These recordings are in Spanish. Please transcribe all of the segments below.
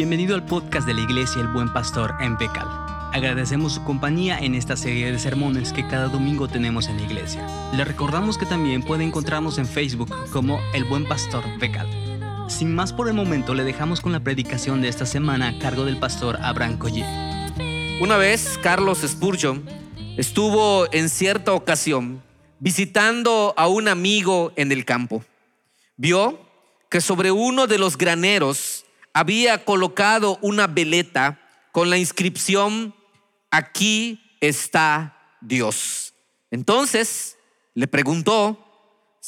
Bienvenido al podcast de la Iglesia El Buen Pastor en Becal. Agradecemos su compañía en esta serie de sermones que cada domingo tenemos en la iglesia. Le recordamos que también puede encontrarnos en Facebook como El Buen Pastor Becal. Sin más por el momento, le dejamos con la predicación de esta semana a cargo del pastor Abraham Collie. Una vez Carlos Spurgeon estuvo en cierta ocasión visitando a un amigo en el campo. Vio que sobre uno de los graneros había colocado una veleta con la inscripción, aquí está Dios. Entonces le preguntó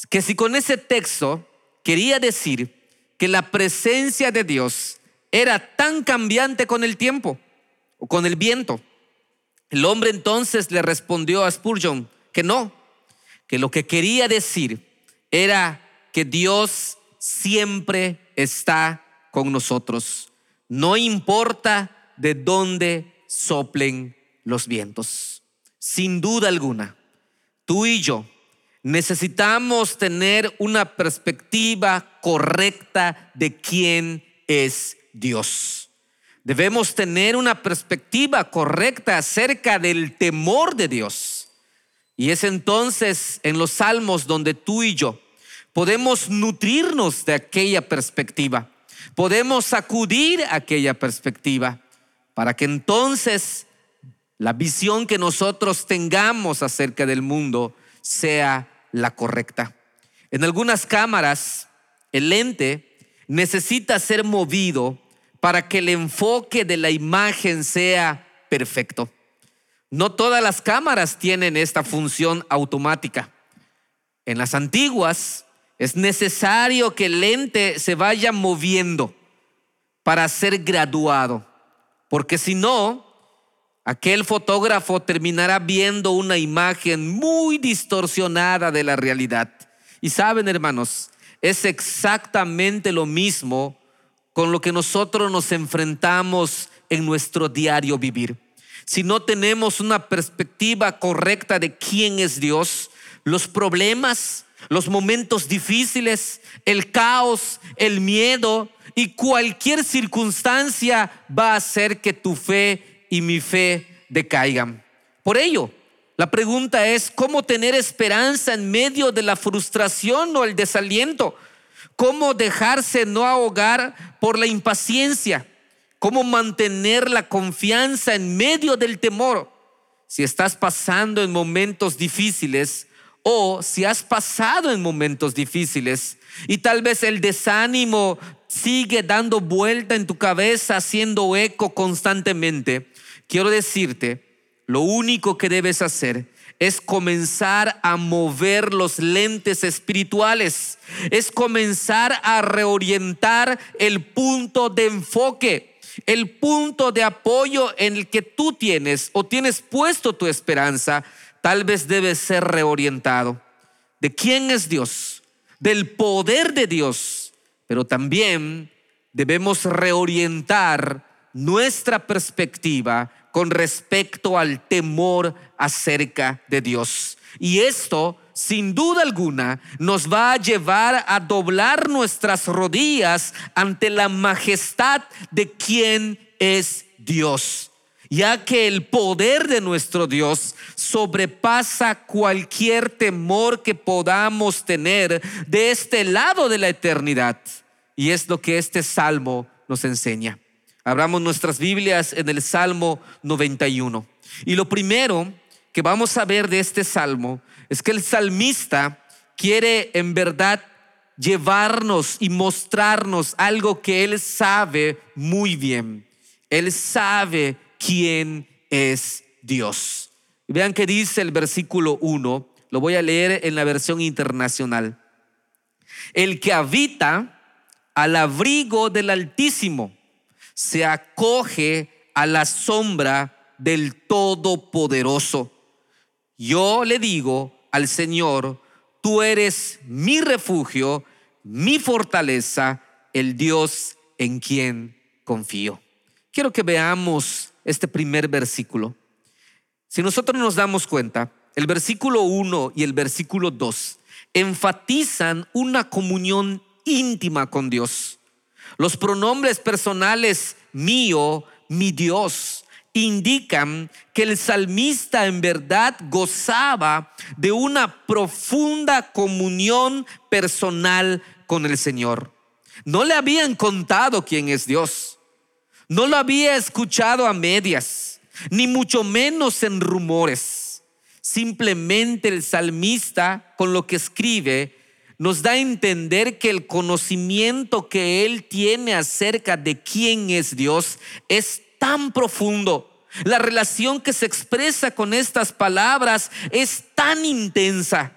que si con ese texto quería decir que la presencia de Dios era tan cambiante con el tiempo o con el viento. El hombre entonces le respondió a Spurgeon que no, que lo que quería decir era que Dios siempre está con nosotros. No importa de dónde soplen los vientos. Sin duda alguna, tú y yo necesitamos tener una perspectiva correcta de quién es Dios. Debemos tener una perspectiva correcta acerca del temor de Dios. Y es entonces en los salmos donde tú y yo podemos nutrirnos de aquella perspectiva podemos sacudir aquella perspectiva para que entonces la visión que nosotros tengamos acerca del mundo sea la correcta. En algunas cámaras, el lente necesita ser movido para que el enfoque de la imagen sea perfecto. No todas las cámaras tienen esta función automática. En las antiguas, es necesario que el lente se vaya moviendo para ser graduado, porque si no, aquel fotógrafo terminará viendo una imagen muy distorsionada de la realidad. Y saben, hermanos, es exactamente lo mismo con lo que nosotros nos enfrentamos en nuestro diario vivir. Si no tenemos una perspectiva correcta de quién es Dios, los problemas, los momentos difíciles, el caos, el miedo y cualquier circunstancia va a hacer que tu fe y mi fe decaigan. Por ello, la pregunta es, ¿cómo tener esperanza en medio de la frustración o el desaliento? ¿Cómo dejarse no ahogar por la impaciencia? ¿Cómo mantener la confianza en medio del temor? Si estás pasando en momentos difíciles, o si has pasado en momentos difíciles y tal vez el desánimo sigue dando vuelta en tu cabeza, haciendo eco constantemente, quiero decirte, lo único que debes hacer es comenzar a mover los lentes espirituales, es comenzar a reorientar el punto de enfoque, el punto de apoyo en el que tú tienes o tienes puesto tu esperanza tal vez debe ser reorientado. ¿De quién es Dios? Del poder de Dios. Pero también debemos reorientar nuestra perspectiva con respecto al temor acerca de Dios. Y esto, sin duda alguna, nos va a llevar a doblar nuestras rodillas ante la majestad de quien es Dios ya que el poder de nuestro Dios sobrepasa cualquier temor que podamos tener de este lado de la eternidad. Y es lo que este salmo nos enseña. Abramos nuestras Biblias en el Salmo 91. Y lo primero que vamos a ver de este salmo es que el salmista quiere en verdad llevarnos y mostrarnos algo que él sabe muy bien. Él sabe quién es Dios. Vean que dice el versículo 1, lo voy a leer en la versión internacional. El que habita al abrigo del Altísimo se acoge a la sombra del Todopoderoso. Yo le digo al Señor, tú eres mi refugio, mi fortaleza, el Dios en quien confío. Quiero que veamos este primer versículo. Si nosotros nos damos cuenta, el versículo 1 y el versículo 2 enfatizan una comunión íntima con Dios. Los pronombres personales mío, mi Dios, indican que el salmista en verdad gozaba de una profunda comunión personal con el Señor. No le habían contado quién es Dios. No lo había escuchado a medias, ni mucho menos en rumores. Simplemente el salmista, con lo que escribe, nos da a entender que el conocimiento que él tiene acerca de quién es Dios es tan profundo. La relación que se expresa con estas palabras es tan intensa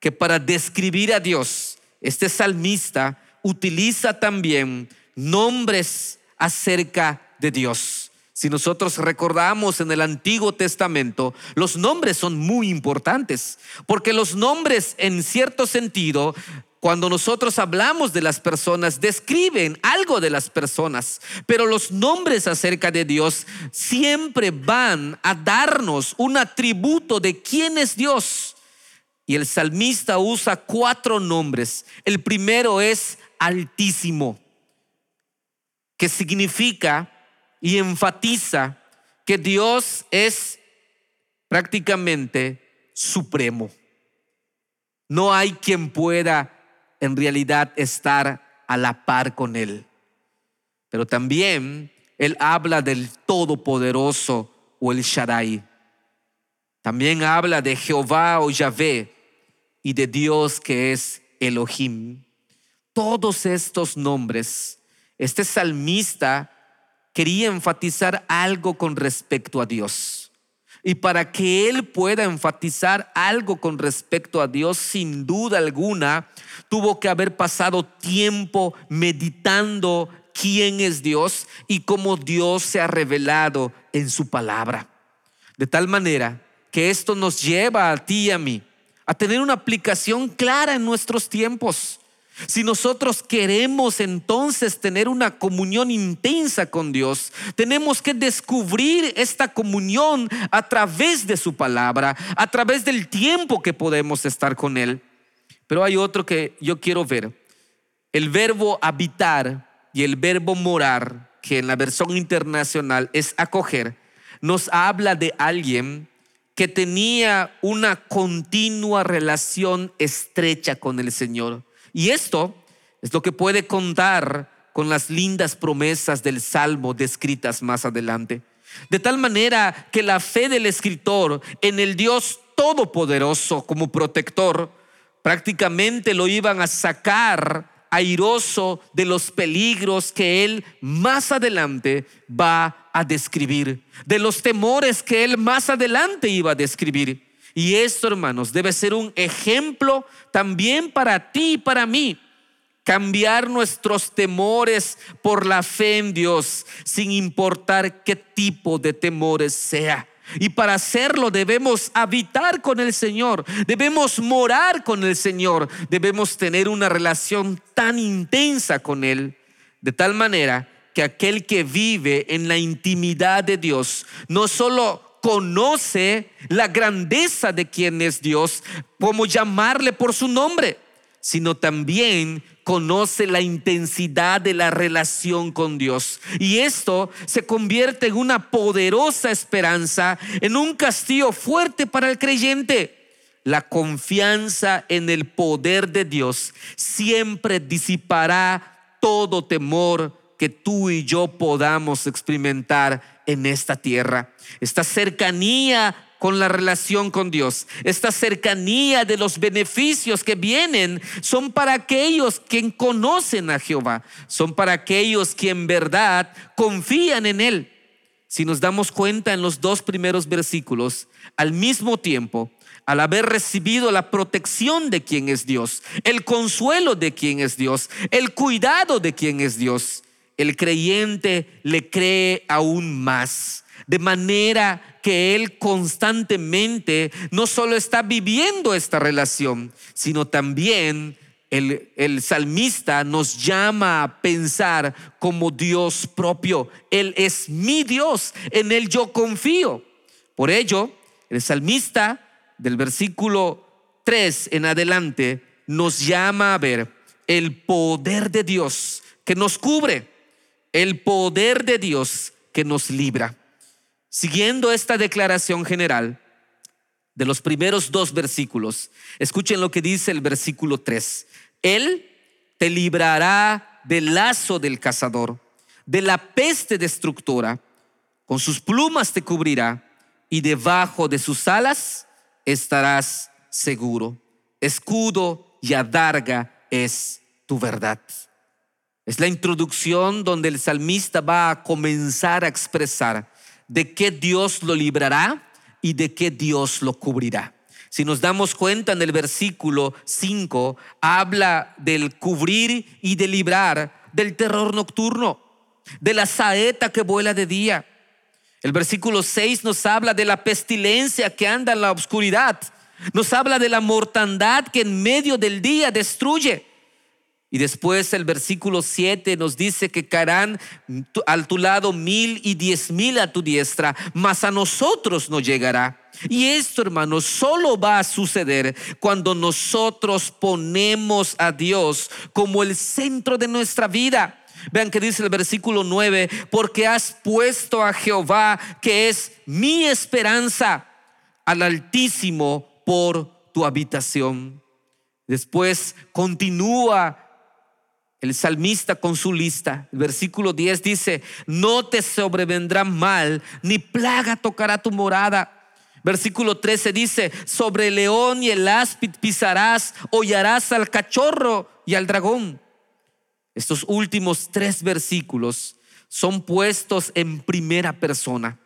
que para describir a Dios, este salmista utiliza también nombres acerca de Dios. Si nosotros recordamos en el Antiguo Testamento, los nombres son muy importantes, porque los nombres en cierto sentido cuando nosotros hablamos de las personas, describen algo de las personas, pero los nombres acerca de Dios siempre van a darnos un atributo de quién es Dios. Y el salmista usa cuatro nombres. El primero es altísimo, que significa y enfatiza que Dios es prácticamente supremo. No hay quien pueda en realidad estar a la par con Él. Pero también Él habla del Todopoderoso o el Shaddai. También habla de Jehová o Yahvé y de Dios que es Elohim. Todos estos nombres, este salmista quería enfatizar algo con respecto a Dios. Y para que él pueda enfatizar algo con respecto a Dios, sin duda alguna, tuvo que haber pasado tiempo meditando quién es Dios y cómo Dios se ha revelado en su palabra. De tal manera que esto nos lleva a ti y a mí a tener una aplicación clara en nuestros tiempos. Si nosotros queremos entonces tener una comunión intensa con Dios, tenemos que descubrir esta comunión a través de su palabra, a través del tiempo que podemos estar con Él. Pero hay otro que yo quiero ver. El verbo habitar y el verbo morar, que en la versión internacional es acoger, nos habla de alguien que tenía una continua relación estrecha con el Señor y esto es lo que puede contar con las lindas promesas del Salmo descritas más adelante. De tal manera que la fe del escritor en el Dios Todopoderoso como protector prácticamente lo iban a sacar airoso de los peligros que él más adelante va a describir, de los temores que él más adelante iba a describir. Y esto, hermanos, debe ser un ejemplo también para ti y para mí. Cambiar nuestros temores por la fe en Dios, sin importar qué tipo de temores sea. Y para hacerlo debemos habitar con el Señor, debemos morar con el Señor, debemos tener una relación tan intensa con Él, de tal manera que aquel que vive en la intimidad de Dios no solo conoce la grandeza de quien es Dios, como llamarle por su nombre, sino también conoce la intensidad de la relación con Dios. Y esto se convierte en una poderosa esperanza, en un castillo fuerte para el creyente. La confianza en el poder de Dios siempre disipará todo temor que tú y yo podamos experimentar en esta tierra. Esta cercanía con la relación con Dios, esta cercanía de los beneficios que vienen son para aquellos que conocen a Jehová, son para aquellos que en verdad confían en Él. Si nos damos cuenta en los dos primeros versículos, al mismo tiempo, al haber recibido la protección de quien es Dios, el consuelo de quien es Dios, el cuidado de quien es Dios, el creyente le cree aún más. De manera que él constantemente no solo está viviendo esta relación, sino también el, el, salmista nos llama a pensar como Dios propio. Él es mi Dios, en Él yo confío. Por ello, el salmista del versículo 3 en adelante nos llama a ver el poder de Dios que nos cubre, el poder de Dios que nos libra. Siguiendo esta declaración general de los primeros dos versículos, escuchen lo que dice el versículo 3. Él te librará del lazo del cazador, de la peste destructora, con sus plumas te cubrirá y debajo de sus alas estarás seguro. Escudo y adarga es tu verdad. Es la introducción donde el salmista va a comenzar a expresar de qué Dios lo librará y de qué Dios lo cubrirá. Si nos damos cuenta en el versículo 5, habla del cubrir y de librar del terror nocturno, de la saeta que vuela de día. El versículo 6 nos habla de la pestilencia que anda en la oscuridad. Nos habla de la mortandad que en medio del día destruye. Y después el versículo 7 nos dice que caerán al tu lado mil y diez mil a tu diestra, mas a nosotros no llegará. Y esto, hermanos, solo va a suceder cuando nosotros ponemos a Dios como el centro de nuestra vida. Vean que dice el versículo 9, porque has puesto a Jehová, que es mi esperanza, al Altísimo por tu habitación. Después continúa el salmista con su lista, el versículo 10 dice, no te sobrevendrá mal, ni plaga tocará tu morada. Versículo 13 dice, sobre el león y el áspid pisarás, hollarás al cachorro y al dragón. Estos últimos tres versículos son puestos en primera persona,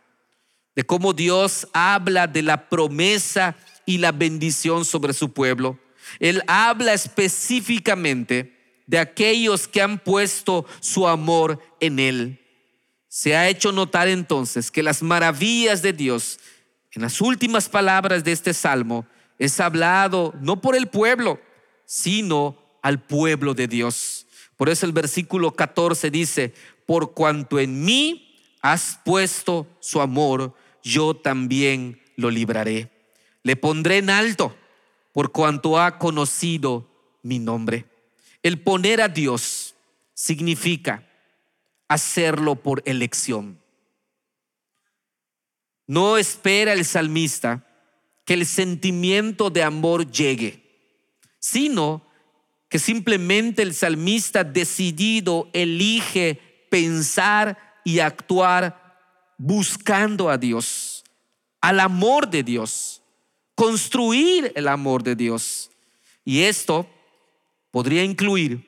de cómo Dios habla de la promesa y la bendición sobre su pueblo. Él habla específicamente de aquellos que han puesto su amor en Él. Se ha hecho notar entonces que las maravillas de Dios, en las últimas palabras de este salmo, es hablado no por el pueblo, sino al pueblo de Dios. Por eso el versículo 14 dice, por cuanto en mí has puesto su amor, yo también lo libraré. Le pondré en alto por cuanto ha conocido mi nombre. El poner a Dios significa hacerlo por elección. No espera el salmista que el sentimiento de amor llegue, sino que simplemente el salmista decidido elige pensar y actuar buscando a Dios, al amor de Dios, construir el amor de Dios. Y esto podría incluir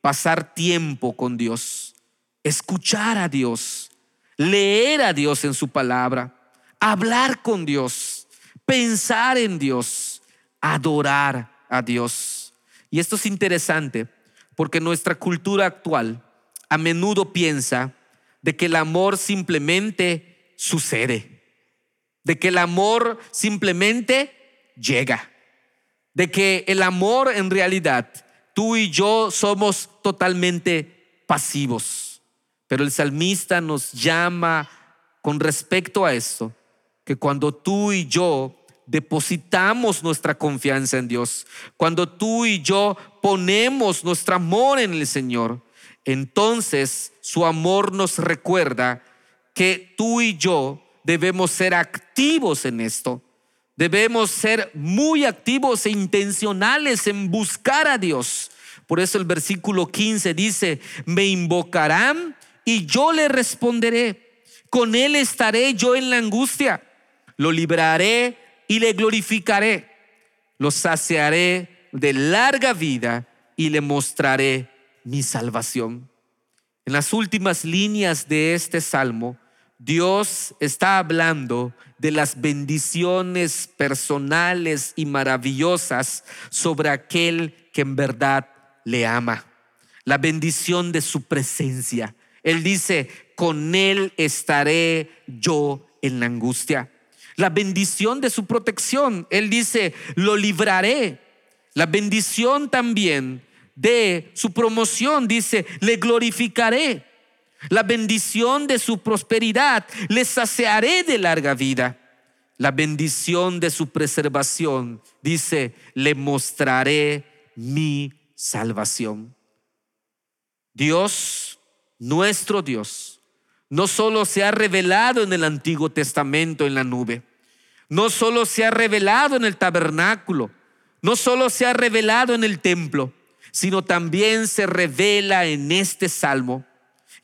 pasar tiempo con Dios, escuchar a Dios, leer a Dios en su palabra, hablar con Dios, pensar en Dios, adorar a Dios. Y esto es interesante porque nuestra cultura actual a menudo piensa de que el amor simplemente sucede, de que el amor simplemente llega, de que el amor en realidad tú y yo somos totalmente pasivos. Pero el salmista nos llama con respecto a esto, que cuando tú y yo depositamos nuestra confianza en Dios, cuando tú y yo ponemos nuestro amor en el Señor, entonces su amor nos recuerda que tú y yo debemos ser activos en esto. Debemos ser muy activos e intencionales en buscar a Dios. Por eso el versículo 15 dice, me invocarán y yo le responderé. Con él estaré yo en la angustia. Lo libraré y le glorificaré. Lo saciaré de larga vida y le mostraré mi salvación. En las últimas líneas de este salmo, Dios está hablando de las bendiciones personales y maravillosas sobre aquel que en verdad le ama. La bendición de su presencia. Él dice, con Él estaré yo en la angustia. La bendición de su protección. Él dice, lo libraré. La bendición también de su promoción. Dice, le glorificaré la bendición de su prosperidad, les saciaré de larga vida. La bendición de su preservación, dice, le mostraré mi salvación. Dios, nuestro Dios, no solo se ha revelado en el Antiguo Testamento en la nube, no solo se ha revelado en el tabernáculo, no solo se ha revelado en el templo, sino también se revela en este salmo.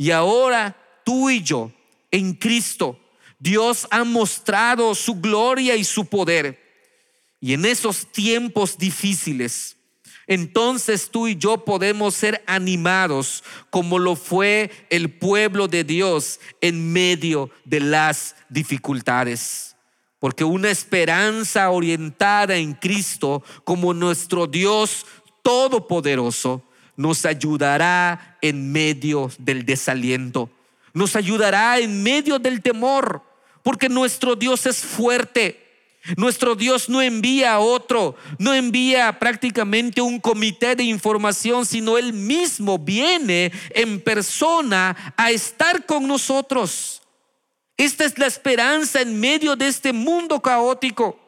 Y ahora tú y yo, en Cristo, Dios ha mostrado su gloria y su poder. Y en esos tiempos difíciles, entonces tú y yo podemos ser animados como lo fue el pueblo de Dios en medio de las dificultades. Porque una esperanza orientada en Cristo como nuestro Dios todopoderoso nos ayudará en medio del desaliento, nos ayudará en medio del temor, porque nuestro Dios es fuerte. Nuestro Dios no envía a otro, no envía prácticamente un comité de información, sino Él mismo viene en persona a estar con nosotros. Esta es la esperanza en medio de este mundo caótico,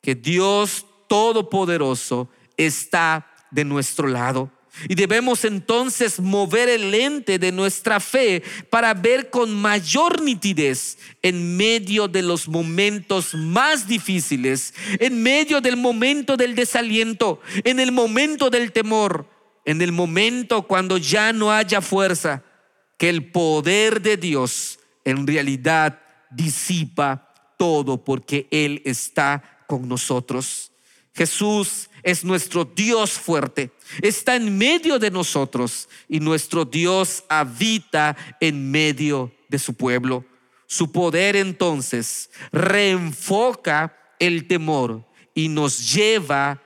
que Dios Todopoderoso está de nuestro lado. Y debemos entonces mover el lente de nuestra fe para ver con mayor nitidez en medio de los momentos más difíciles, en medio del momento del desaliento, en el momento del temor, en el momento cuando ya no haya fuerza, que el poder de Dios en realidad disipa todo porque Él está con nosotros. Jesús es nuestro Dios fuerte, está en medio de nosotros y nuestro Dios habita en medio de su pueblo. Su poder entonces reenfoca el temor y nos lleva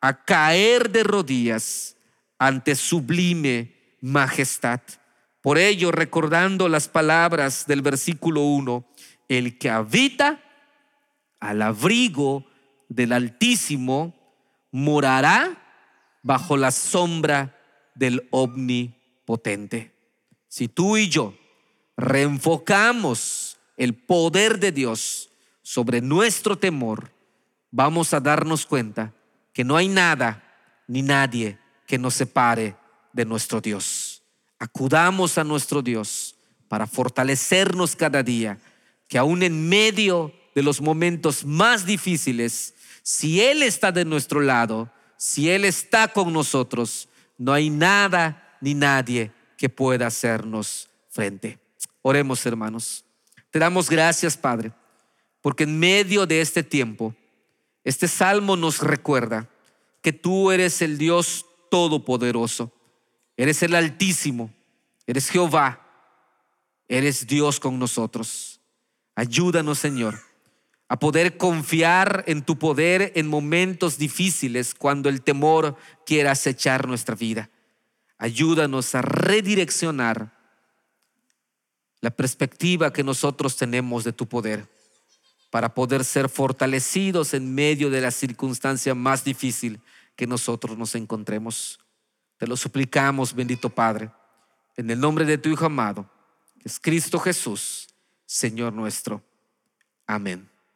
a caer de rodillas ante sublime majestad. Por ello, recordando las palabras del versículo 1, el que habita al abrigo del Altísimo morará bajo la sombra del Omnipotente. Si tú y yo reenfocamos el poder de Dios sobre nuestro temor, vamos a darnos cuenta que no hay nada ni nadie que nos separe de nuestro Dios. Acudamos a nuestro Dios para fortalecernos cada día, que aún en medio de los momentos más difíciles, si Él está de nuestro lado, si Él está con nosotros, no hay nada ni nadie que pueda hacernos frente. Oremos, hermanos. Te damos gracias, Padre, porque en medio de este tiempo, este salmo nos recuerda que tú eres el Dios todopoderoso, eres el Altísimo, eres Jehová, eres Dios con nosotros. Ayúdanos, Señor a poder confiar en tu poder en momentos difíciles cuando el temor quiera acechar nuestra vida. Ayúdanos a redireccionar la perspectiva que nosotros tenemos de tu poder para poder ser fortalecidos en medio de la circunstancia más difícil que nosotros nos encontremos. Te lo suplicamos, bendito Padre, en el nombre de tu Hijo amado, que es Cristo Jesús, Señor nuestro. Amén.